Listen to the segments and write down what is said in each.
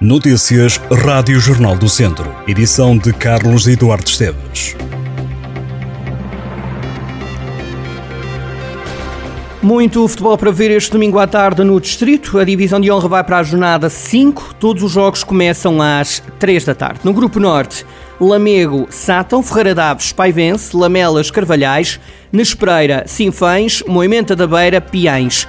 Notícias Rádio Jornal do Centro. Edição de Carlos Eduardo Esteves. Muito futebol para ver este domingo à tarde no Distrito. A divisão de honra vai para a jornada 5. Todos os jogos começam às 3 da tarde. No Grupo Norte, Lamego, Sátão, Ferreira Daves, Paivense, Lamelas, Carvalhais, Nespereira, Sinfães, Moimenta da Beira, Piães.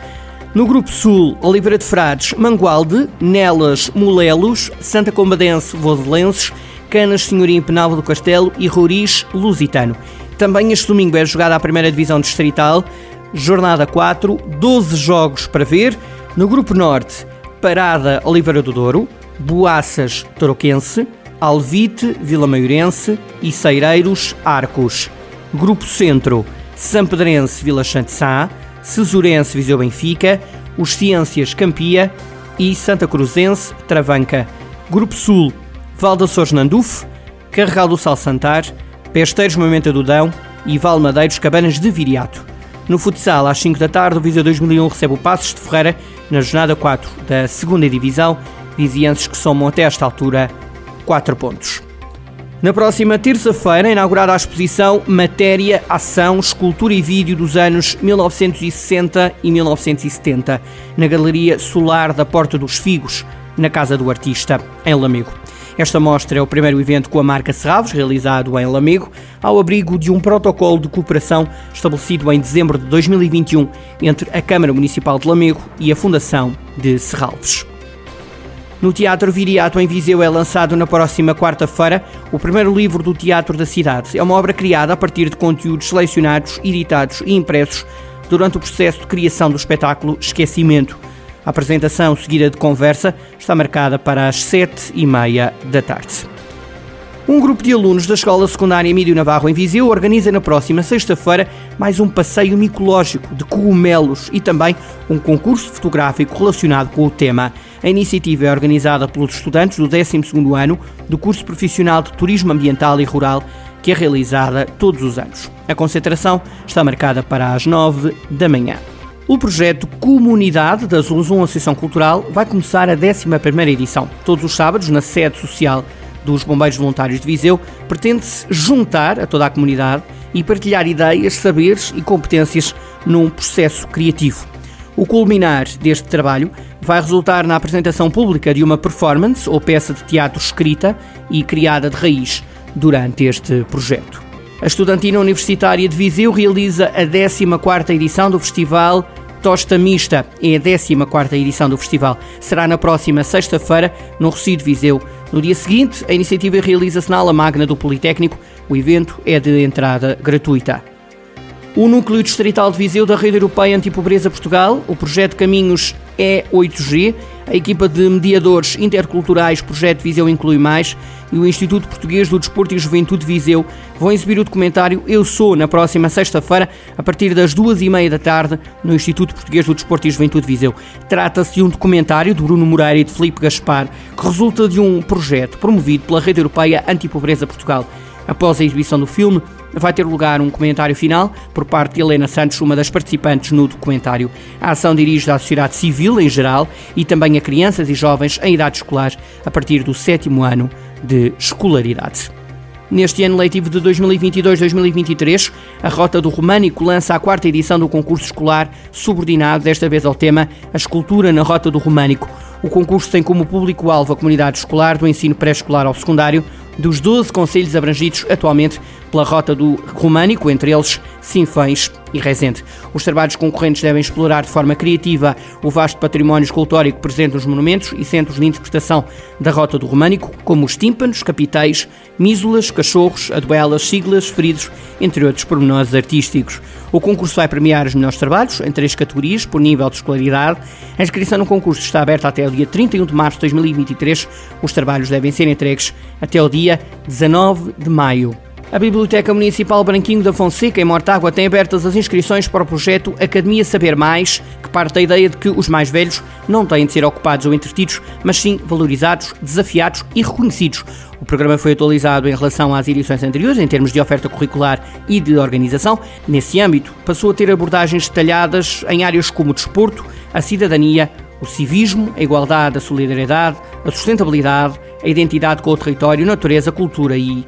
No Grupo Sul, Oliveira de Frades, Mangualde, Nelas, Molelos, Santa Combadense, Voselenses, Canas, Senhorim, Penalva do Castelo e Roriz, Lusitano. Também este domingo é jogada a primeira divisão distrital, jornada 4, 12 jogos para ver. No Grupo Norte, Parada, Oliveira do Douro, Boaças, Toroquense, Alvite, Vila Maiorense e Seireiros, Arcos. Grupo Centro, Sampedrense, Vila Santissá, Cesurense Viseu Benfica, os Ciências Campia e Santa Cruzense Travanca. Grupo Sul, Val da Sores do Sal Santar, Pesteiros Moimenta do Dão e Valmadeiros Cabanas de Viriato. No futsal, às 5 da tarde, o Viseu 2001 recebe o Passos de Ferreira na jornada 4 da 2 Divisão, vizienses que somam até esta altura 4 pontos. Na próxima terça-feira, inaugurada a exposição Matéria, Ação, Escultura e Vídeo dos anos 1960 e 1970, na Galeria Solar da Porta dos Figos, na Casa do Artista, em Lamego. Esta mostra é o primeiro evento com a marca Serravos, realizado em Lamego, ao abrigo de um protocolo de cooperação estabelecido em dezembro de 2021 entre a Câmara Municipal de Lamego e a Fundação de Serralves. No Teatro Viriato, em Viseu, é lançado na próxima quarta-feira o primeiro livro do Teatro da cidade. É uma obra criada a partir de conteúdos selecionados, editados e impressos durante o processo de criação do espetáculo Esquecimento. A apresentação, seguida de conversa, está marcada para as sete e meia da tarde. Um grupo de alunos da Escola Secundária Emílio Navarro em Viseu organiza na próxima sexta-feira mais um passeio micológico de cogumelos e também um concurso fotográfico relacionado com o tema. A iniciativa é organizada pelos estudantes do 12º ano do curso profissional de Turismo Ambiental e Rural, que é realizada todos os anos. A concentração está marcada para as 9 da manhã. O projeto Comunidade da Zuluzum Associação Cultural vai começar a 11ª edição, todos os sábados na sede social dos Bombeiros Voluntários de Viseu pretende-se juntar a toda a comunidade e partilhar ideias, saberes e competências num processo criativo. O culminar deste trabalho vai resultar na apresentação pública de uma performance ou peça de teatro escrita e criada de raiz durante este projeto. A Estudantina Universitária de Viseu realiza a 14ª edição do Festival Tosta Mista. É a 14ª edição do festival. Será na próxima sexta-feira, no Recio de Viseu. No dia seguinte, a iniciativa realiza-se na ala magna do Politécnico. O evento é de entrada gratuita. O Núcleo Distrital de Viseu da Rede Europeia Antipobreza Portugal, o projeto Caminhos E8G, a equipa de mediadores interculturais Projeto Viseu Inclui Mais e o Instituto Português do Desporto e Juventude Viseu vão exibir o documentário Eu Sou na próxima sexta-feira, a partir das duas e meia da tarde, no Instituto Português do Desporto e Juventude Viseu. Trata-se de um documentário de Bruno Moreira e de Felipe Gaspar, que resulta de um projeto promovido pela Rede Europeia Antipobreza Portugal. Após a exibição do filme, vai ter lugar um comentário final por parte de Helena Santos, uma das participantes no documentário. A ação dirige à sociedade civil em geral e também a crianças e jovens em idade escolar a partir do sétimo ano de escolaridade. Neste ano letivo de 2022-2023, a Rota do Românico lança a quarta edição do concurso escolar subordinado, desta vez ao tema A Escultura na Rota do Românico. O concurso tem como público-alvo a comunidade escolar do ensino pré-escolar ao secundário, dos 12 conselhos abrangidos atualmente pela rota do Românico, entre eles Sinfães e Rezende. Os trabalhos concorrentes devem explorar de forma criativa o vasto património escultórico presente nos monumentos e centros de interpretação da rota do Românico, como os tímpanos, capitéis, mísulas, cachorros, aduelas, siglas, feridos, entre outros pormenores artísticos. O concurso vai premiar os melhores trabalhos em três categorias por nível de escolaridade. A inscrição no concurso está aberta até o dia 31 de março de 2023. Os trabalhos devem ser entregues até o dia 19 de maio. A Biblioteca Municipal Branquinho da Fonseca, em Mortágua, tem abertas as inscrições para o projeto Academia Saber Mais, que parte da ideia de que os mais velhos não têm de ser ocupados ou entretidos, mas sim valorizados, desafiados e reconhecidos. O programa foi atualizado em relação às edições anteriores, em termos de oferta curricular e de organização. Nesse âmbito, passou a ter abordagens detalhadas em áreas como o desporto, a cidadania, o civismo, a igualdade, a solidariedade, a sustentabilidade, a identidade com o território, natureza, cultura e